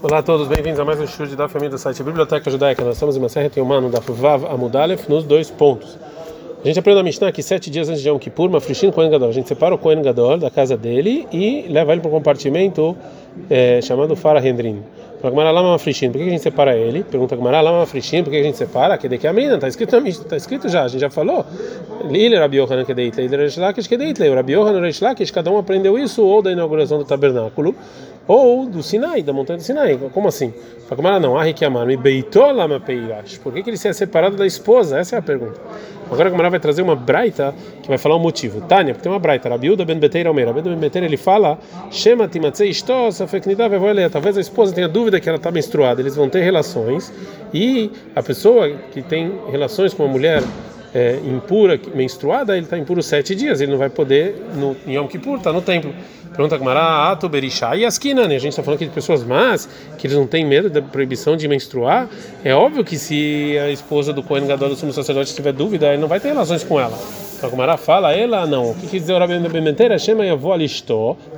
Olá a todos, bem-vindos a mais um show da família do site Biblioteca Judaica. Nós estamos em uma serra Teumano da Vav Amudalef nos dois pontos. A gente aprende na Mishnah que sete dias antes de Yom Kippur, Mafrishin Kohen Gadol. A gente separa o Kohen Gadol da casa dele e leva ele para um compartimento é, chamado Farah Hendrin. Para Gamara Lama Mafrishin, por que a gente separa ele? Pergunta Gamara Lama Mafrishin, por que a gente separa? Que de que a menina, está escrito, está escrito já, a gente já falou. Lile Rabi Yohanan Kedeitle, Lile Reish Lakish Kedeitle. O Rabi Yohanan Reish Lakish, cada um aprendeu isso ou da inauguração do tabernáculo ou do Sinai, da montanha do Sinai. Como assim? Fala, não, Arrikiamar, beitou lá Por que, que ele se é separado da esposa? Essa é a pergunta. Agora a Gamara vai trazer uma braita que vai falar o um motivo. Tânia, porque tem uma braita, Rabiuda ben Beteira Almeira. Rabiuda ben Beteira ele fala: Shema timatzei istosa feknida Talvez a esposa tenha dúvida que ela está menstruada. Eles vão ter relações e a pessoa que tem relações com uma mulher é, impura, menstruada, ele está impuro sete dias, ele não vai poder no em Yom Kippur, está no templo. Pergunta Gamara, Ato Berishá e Askina, né? A gente está falando aqui de pessoas más, que eles não têm medo da proibição de menstruar. É óbvio que se a esposa do Kohen Gadol, do sumo sacerdote, tiver dúvida, ele não vai ter relações com ela. Então Gamara fala, ela não. O que quer dizer o Rabi Bementeira? Chama e avó.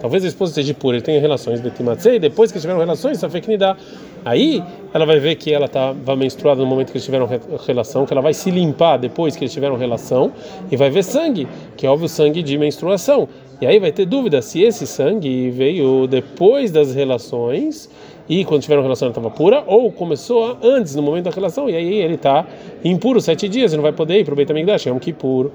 Talvez a esposa esteja pura, ele tenha relações de Timatzei, depois que tiveram relações, só foi que dá. Aí ela vai ver que ela estava tá, menstruada no momento que eles tiveram relação, que ela vai se limpar depois que eles tiveram relação e vai ver sangue, que é óbvio sangue de menstruação. E aí vai ter dúvida se esse sangue veio depois das relações e quando tiveram relação ela estava pura ou começou antes no momento da relação e aí ele está impuro sete dias, ele não vai poder ir para o Beit HaMikdash, é um puro.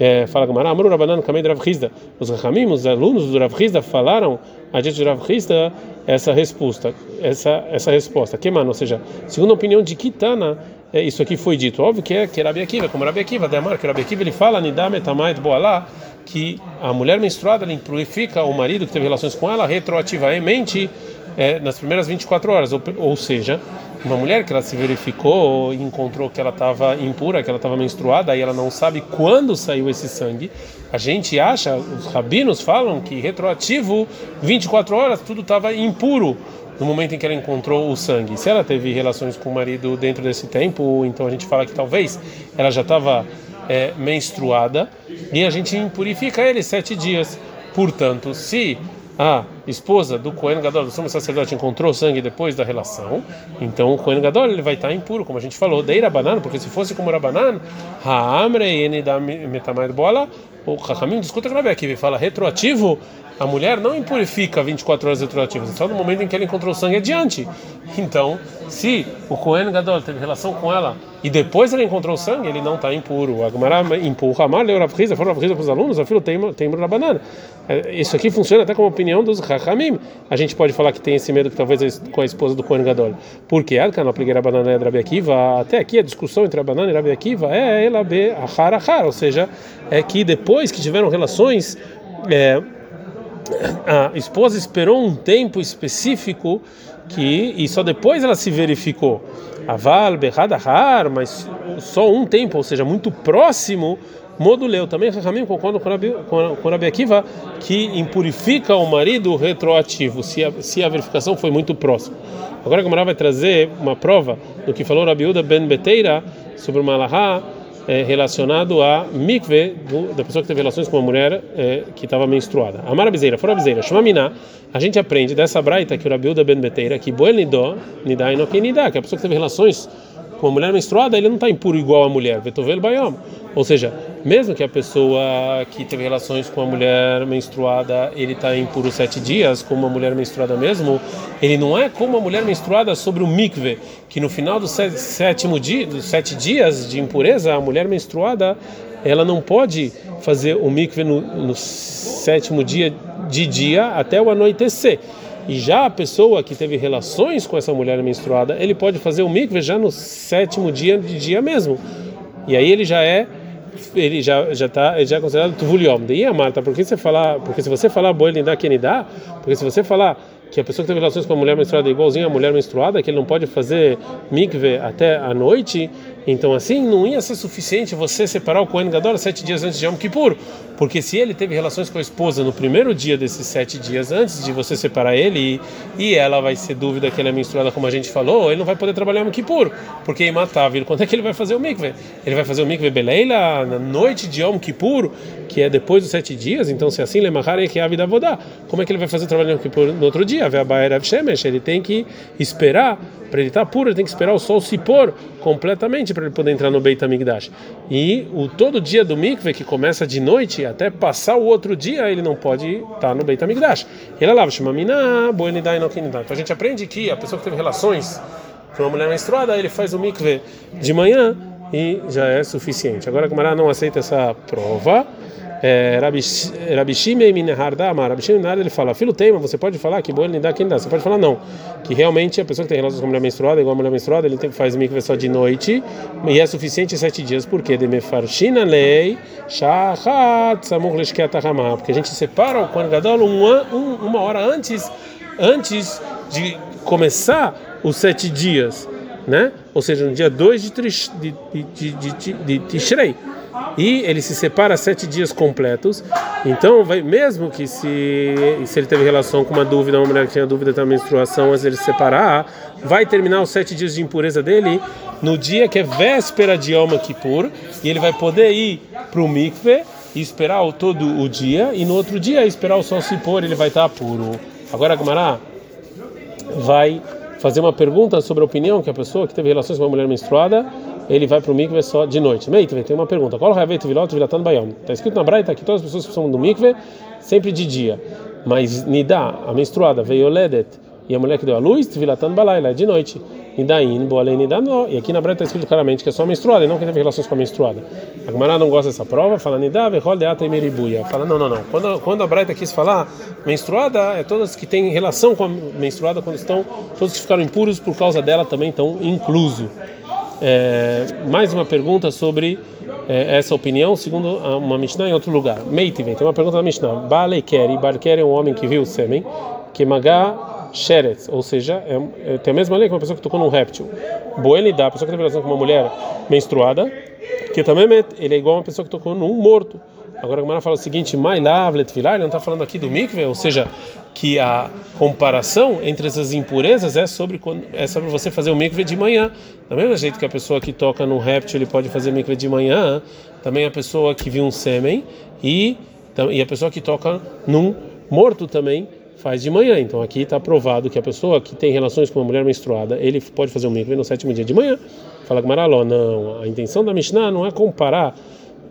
É, fala Gamara, Amru Rabanan Kamei Rav Hizda. Os Rahamim, os alunos do Rav Hizda falaram a gente do Hizda essa resposta, essa essa resposta. Que mano, ou seja, segundo a opinião de Kitana, é, isso aqui foi dito. Óbvio que é que Rabi Akiva, como Rabi Akiva, Demar, que Rabi Akiva ele fala Nidam etamait boalá que a mulher menstruada ela impurifica o marido que teve relações com ela retroativamente é, nas primeiras 24 horas, ou, ou seja, uma mulher que ela se verificou e encontrou que ela estava impura, que ela estava menstruada, e ela não sabe quando saiu esse sangue. A gente acha, os rabinos falam que retroativo 24 horas tudo estava impuro no momento em que ela encontrou o sangue. Se ela teve relações com o marido dentro desse tempo, então a gente fala que talvez ela já estava é, menstruada e a gente impurifica ele sete dias. Portanto, se a esposa do Cohen Gadol, do sumo sacerdote, encontrou sangue depois da relação, então o Cohen Gadol ele vai estar impuro, como a gente falou, deira banana, porque se fosse como era banana, haamre da metamai bola, o Chachamim discuta com a Rabi fala retroativo, a mulher não impurifica 24 horas retroativas, é só no momento em que ela encontrou sangue adiante. Então, se o Cohen Gadol teve relação com ela e depois ela encontrou sangue, ele não está impuro. A Gemara empurra, Amar leu Rav Riza, falou Rav para os alunos, afilo tem tem na banana. É, isso aqui funciona até como opinião dos A gente pode falar que tem esse medo que talvez com a esposa do Cohen Gadol. Porque Adkan não apliquei a banana e Rabi Akiva, até aqui a discussão entre a banana e Rabi Akiva é ela be achar achar, ou seja, é que depois que tiveram relações é, a esposa esperou um tempo específico que e só depois ela se verificou. Aval, berradahar, mas só um tempo, ou seja, muito próximo, moduleu. Também Rahamim concorda com Rabi, Akiva que impurifica o marido retroativo, se a, se a verificação foi muito próxima. Agora a Gamara vai trazer uma prova do que falou Rabi Uda Ben Beteira sobre o Malahá é, relacionado a mikve da pessoa que teve relações com uma mulher é, que estava menstruada. Amara Bizeira, fora Bizeira, Shmamina, a gente aprende dessa braita que o Rabiuda Ben Beteira, que Boel Nidó, Nidá e que a pessoa que teve relações com uma mulher menstruada, ele não está impuro igual a mulher, Vetovel Bayom. Ou seja, mesmo que a pessoa que teve relações com a mulher menstruada, ele está impuro sete dias, como uma mulher menstruada mesmo, ele não é como a mulher menstruada sobre o mikve, que no final do sétimo dia, dos sete dias de impureza, a mulher menstruada, ela não pode fazer o mikve no, no sétimo dia de dia até o anoitecer. E já a pessoa que teve relações com essa mulher menstruada, ele pode fazer o mikve já no sétimo dia de dia mesmo. E aí ele já é ele já já tá já é considerado tuvuliom. Daí a Marta, porque você falar, porque se você falar boi dá quem dá, porque se você falar que a pessoa que teve relações com a mulher menstruada é igualzinha à mulher menstruada, que ele não pode fazer mikve até a noite, Então assim não ia ser suficiente você separar o Kohen Gadol sete dias antes de Yom Kippur, porque se ele teve relações com a esposa no primeiro dia desses sete dias antes de você separar ele e, e ela vai ser dúvida que ela é menstruada como a gente falou, ele não vai poder trabalhar Yom Kippur, porque é imatável. Quando é que ele vai fazer o mikve? Ele vai fazer o mikve Beleila na noite de Yom Kippur, que é depois dos sete dias. Então se assim lemachar que é a vida vodá, como é que ele vai fazer o trabalho Yom Kippur no outro dia? Ele tem que esperar para ele estar tá puro, ele tem que esperar o sol se pôr completamente para ele poder entrar no Beit HaMikdash. E o todo dia do mikve, que começa de noite até passar o outro dia, ele não pode estar tá no Beit HaMikdash. Ele lava, chama mina, boenidai no Então a gente aprende que a pessoa que teve relações com uma mulher menstruada, ele faz o mikve de manhã e já é suficiente. Agora a Gamara não aceita essa prova é, Rabi Shimei Minehardama, Rabi Shimei ele fala, filho tema, você pode falar que boa dá quem dá, você pode falar não, que realmente a pessoa que tem relações com a mulher menstruada, igual a mulher menstruada, ele tem fazer mikve só de noite, e é suficiente sete dias, porque de mefarshina lei, shachat samuch leshkeatahama, porque a gente separa o Kohen Gadol uma, uma hora antes, antes de começar os sete dias, né? Ou seja, no dia 2 de, de, de, de, de Tishrei e ele se separa sete dias completos. Então, vai, mesmo que se, se ele teve relação com uma dúvida, uma mulher que tinha dúvida da menstruação, antes ele se separar, vai terminar os sete dias de impureza dele no dia que é véspera de Yom Kippur, e ele vai poder ir para o mikve e esperar o, todo o dia, e no outro dia esperar o sol se pôr, ele vai estar puro. Agora, Gumará vai fazer uma pergunta sobre a opinião que a pessoa que teve relações com uma mulher menstruada ele vai para o mikve só de noite. Meitve, tem uma pergunta. Qual é vilot vilatan bayom? Está escrito na Braita que todas as pessoas que são do mikve sempre de dia. Mas nidá, a menstruada, veio ledet, e a mulher que deu a luz, vilatan balayla, é de noite. Nidain, boalei nidá, não. E aqui na Braita está escrito claramente que é só a menstruada, e não que teve relações com a menstruada. A Gemara não gosta dessa prova, fala nidá, vehol deata e meribuia. Fala, não, não, não. Quando, quando a Braita quis falar menstruada, é todas que têm relação com a menstruada, quando estão, todos que ficaram impuros por causa dela também estão incluso. É, mais uma pergunta sobre é, essa opinião, segundo uma Mishnah em outro lugar. Meitivem, tem uma pergunta da Mishnah. Bale Keri, Barker é um homem que viu o sêmen, que Magá Sheretz, ou seja, é, é, tem a mesma lei que uma pessoa que tocou num réptil. Boelida, a pessoa que teve relação com uma mulher menstruada, que também ele é igual a uma pessoa que tocou num morto. Agora a Gemara fala o seguinte: Mai lavlet ele não está falando aqui do mikve, ou seja, que a comparação entre essas impurezas é sobre quando, é sobre você fazer o mikve de manhã. Da mesma jeito que a pessoa que toca num réptil ele pode fazer mikve de manhã, também a pessoa que viu um sêmen e e a pessoa que toca num morto também faz de manhã. Então aqui está provado que a pessoa que tem relações com uma mulher menstruada, ele pode fazer o mikve no sétimo dia de manhã. Fala Gamaraló, não, a intenção da Mishnah não é comparar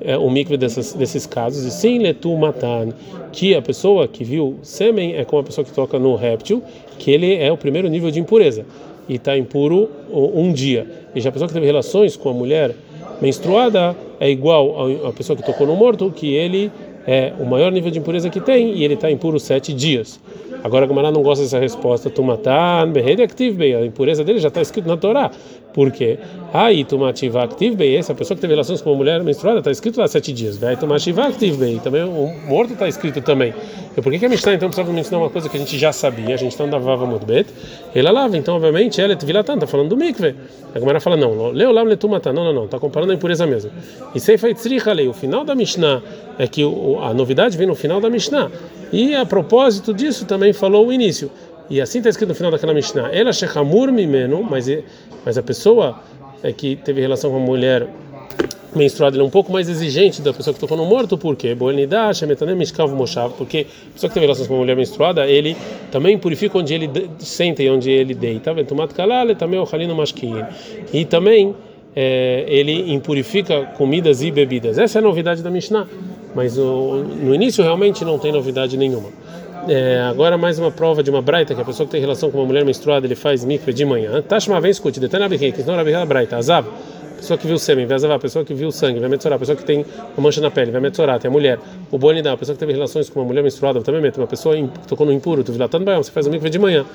é, o mikve desses, casos, e sim letu matan, que a pessoa que viu sêmen é como a pessoa que toca no réptil, que ele é o primeiro nível de impureza e está impuro um dia. E já a pessoa que teve relações com a mulher menstruada é igual à pessoa que tocou no morto, que ele é o maior nível de impureza que tem e ele está impuro sete dias. Agora a Gamara não gosta dessa resposta. Tumatan, a impureza dele já está escrito na Torá. Por quê? Aí tumativa active bem, essa pessoa que teve relações com uma mulher menstruada está escrito lá sete dias. Vai tumativa active bem, também o morto está escrito também. E por que, a Mishnah então precisava mencionar uma coisa que a gente já sabia? A gente está andava muito bem. Ele lava, então obviamente ela vilatan, está falando do mikve. A Gemara fala não, leu lá letumata, não, não, não, está comparando a impureza mesmo. E sei feitzricha lei, o final da Mishnah é que a novidade vem no final da Mishnah. E a propósito disso também falou o início. E assim está escrito no final daquela Mishnah. Ela shechamur mimeno, mas mas a pessoa é que teve relação com a mulher menstruada, ele é um pouco mais exigente da pessoa que tocou no morto, por quê? Porque a pessoa que teve relação com uma mulher menstruada, ele também purifica onde ele senta e onde ele deita. E também é, ele impurifica comidas e bebidas. Essa é a novidade da Mishnah, mas no início realmente não tem novidade nenhuma. É, agora mais uma prova de uma braita, que a pessoa que tem relação com uma mulher menstruada, ele faz mikve de manhã. Tashma vem escute, detalhe na que não era braita, azav. Pessoa que viu sêmen, vai azavar, pessoa que viu sangue, vai metzorar, pessoa que tem uma mancha na pele, vai metzorar, tem a mulher. O boni dá, a pessoa que teve relações com uma mulher menstruada, também mete, uma pessoa que tocou no impuro, tu vilatando baião, você faz o mikve de manhã.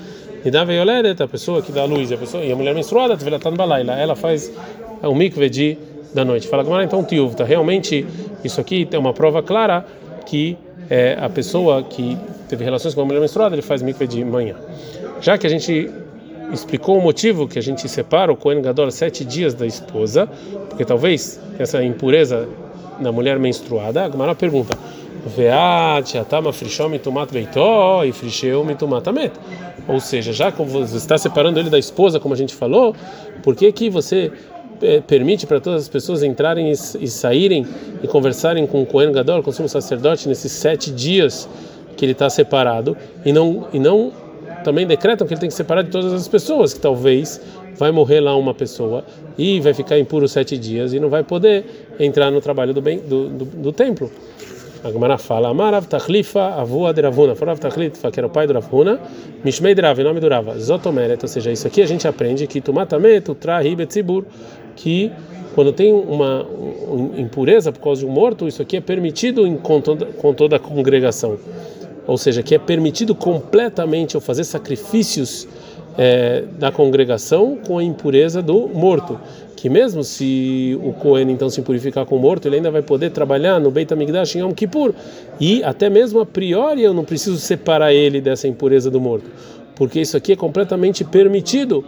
E dá veioledet, a pessoa que dá luz, a pessoa, e a mulher menstruada, tu vilatando balaila, ela faz o mikve de da noite. Fala, então, tiuv, tá realmente, isso aqui tem uma prova clara que é, a pessoa que teve relações com uma mulher menstruada, ele faz mikve de manhã. Já que a gente explicou o motivo que a gente separa o Kohen Gadol sete dias da esposa, porque talvez essa impureza na mulher menstruada, a Gemara pergunta. Ou seja, já que você está separando ele da esposa, como a gente falou, por que que você eh, permite para todas as pessoas entrarem e, saírem e conversarem com o Kohen Gadol, com o sumo sacerdote, nesses sete dias que ele está separado, e não, e não também decretam que ele tem que separar de todas as pessoas, que talvez vai morrer lá uma pessoa e vai ficar impuro sete dias e não vai poder entrar no trabalho do, bem, do, do, do templo. A Gemara fala, Amarav Tachlifa, avua de Forav Tachlifa, que era o pai do Ravuna, Mishmei de Rav, em nome do Rava, Zotomeret, ou seja, isso aqui a gente aprende que Tumatamet, Utra, Ribetzibur, que quando tem uma impureza por causa de um morto, isso aqui é permitido em, com, toda, com toda a congregação. Ou seja, que é permitido completamente eu fazer sacrifícios é, da congregação com a impureza do morto. Que mesmo se o Cohen então se purificar com o morto, ele ainda vai poder trabalhar no Beit HaMikdash em Yom Kippur, e até mesmo a priori eu não preciso separar ele dessa impureza do morto, porque isso aqui é completamente permitido.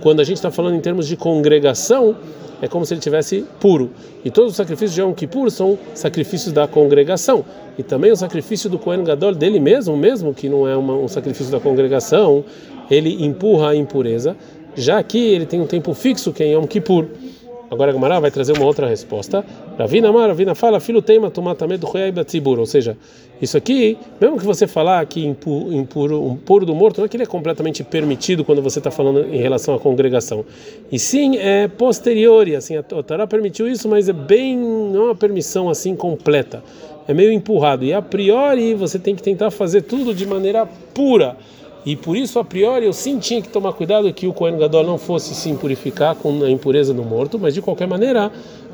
Quando a gente está falando em termos de congregação, é como se ele tivesse puro. E todos os sacrifícios de Yom Kippur são sacrifícios da congregação. E também o sacrifício do Kohen Gadol dele mesmo, mesmo que não é uma, um sacrifício da congregação, ele empurra a impureza já que ele tem um tempo fixo que é Yom Kippur. Agora a Gemara vai trazer uma outra resposta. Ravina Mar, Ravina fala, filho tema tomatamento tzibur. Ou seja, isso aqui, mesmo que você falar que impuro, impuro, um puro do morto, não é que ele é completamente permitido quando você está falando em relação à congregação. E sim, é posterior, assim, a Torá permitiu isso, mas é bem, não é uma permissão assim completa. É meio empurrado. E a priori você tem que tentar fazer tudo de maneira pura e por isso, a priori, eu sim tinha que tomar cuidado que o Kohen Gadol não fosse se impurificar com a impureza do morto, mas de qualquer maneira,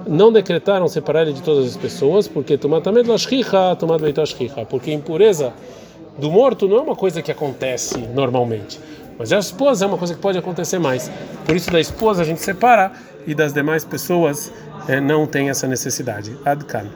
não decretaram separar ele de todas as pessoas, porque porque a impureza do morto não é uma coisa que acontece normalmente. Mas a esposa é uma coisa que pode acontecer mais. Por isso, da esposa a gente separa e das demais pessoas é, não tem essa necessidade. Adkan.